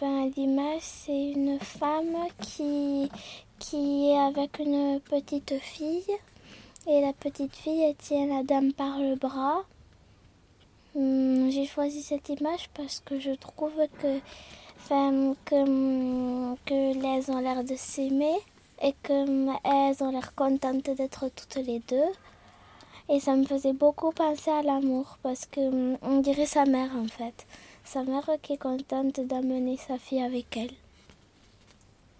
ben, L'image, c'est une femme qui, est avec une petite fille. Et la petite fille, tient la dame par le bras. Hum, J'ai choisi cette image parce que je trouve que, que, que ont l'air de s'aimer et qu'elles ont l'air contentes d'être toutes les deux. Et ça me faisait beaucoup penser à l'amour parce que hum, on dirait sa mère en fait. Sa mère qui est contente d'amener sa fille avec elle.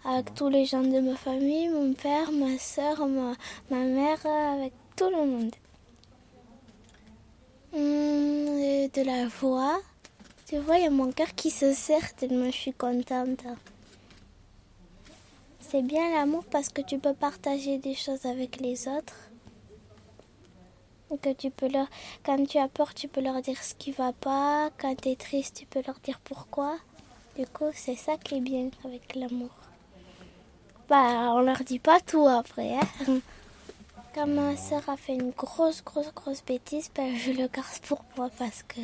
Avec tous les gens de ma famille, mon père, ma soeur, ma, mère, avec tout le monde. Hum, de la voix. Tu vois, il y a mon cœur qui se serre tellement je suis contente. C'est bien l'amour parce que tu peux partager des choses avec les autres. Que tu peux leur, quand tu as peur, tu peux leur dire ce qui va pas. Quand tu es triste, tu peux leur dire pourquoi. Du coup, c'est ça qui est bien avec l'amour. Bah, on leur dit pas tout après. Hein. Quand ma soeur a fait une grosse, grosse, grosse bêtise, ben, je le garde pour moi parce que,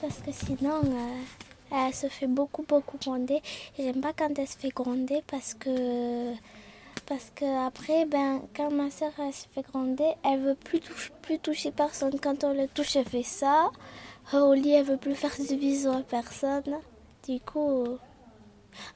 parce que sinon, euh, elle se fait beaucoup, beaucoup gronder. J'aime pas quand elle se fait gronder parce que, parce que après, ben, quand ma soeur se fait gronder, elle veut plus, toucher, plus toucher personne. Quand on le touche, elle fait ça. Au lit, elle veut plus faire de bisous à personne. Du coup,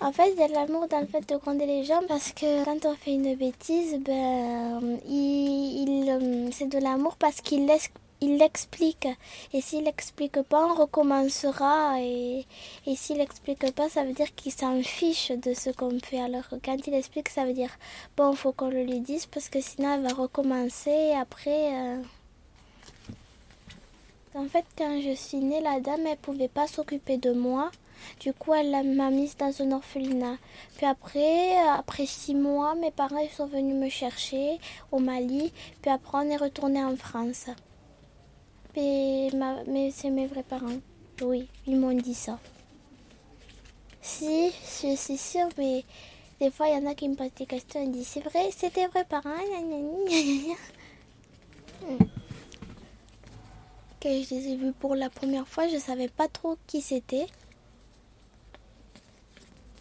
en fait, il y a de l'amour dans le fait de gronder les gens parce que quand on fait une bêtise, ben, il, il c'est de l'amour parce qu'il laisse il l'explique. Et s'il l'explique pas, on recommencera. Et, et s'il l'explique pas, ça veut dire qu'il s'en fiche de ce qu'on fait. Alors quand il explique, ça veut dire bon, faut qu'on le lui dise parce que sinon elle va recommencer. Et après. Euh... En fait, quand je suis née, la dame, elle pouvait pas s'occuper de moi. Du coup, elle m'a mise dans un orphelinat. Puis après, après six mois, mes parents ils sont venus me chercher au Mali. Puis après, on est retourné en France. Mais, ma, mais c'est mes vrais parents. Oui, ils m'ont dit ça. Si, je suis sûre, mais des fois, il y en a qui me posent des questions et disent C'est vrai, c'est tes vrais parents Quand je les ai vus pour la première fois, je savais pas trop qui c'était.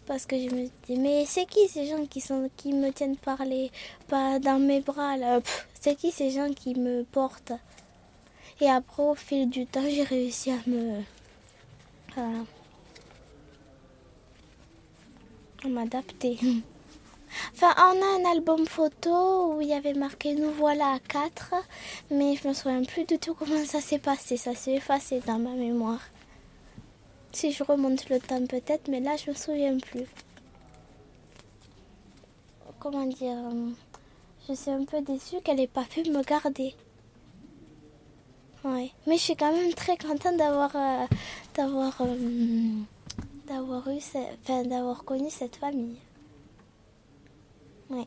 Parce que je me dis, mais c'est qui ces gens qui, sont, qui me tiennent par les, pas dans mes bras là? C'est qui ces gens qui me portent? Et après, au fil du temps, j'ai réussi à me. à, m'adapter. Enfin, on a un album photo où il y avait marqué Nous voilà à 4, mais je me souviens plus du tout comment ça s'est passé. Ça s'est effacé dans ma mémoire. Si je remonte le temps peut-être, mais là je me souviens plus. Comment dire Je suis un peu déçue qu'elle n'ait pas pu me garder. Ouais. Mais je suis quand même très contente d'avoir euh, d'avoir euh, d'avoir eu enfin, d'avoir connu cette famille. Ouais.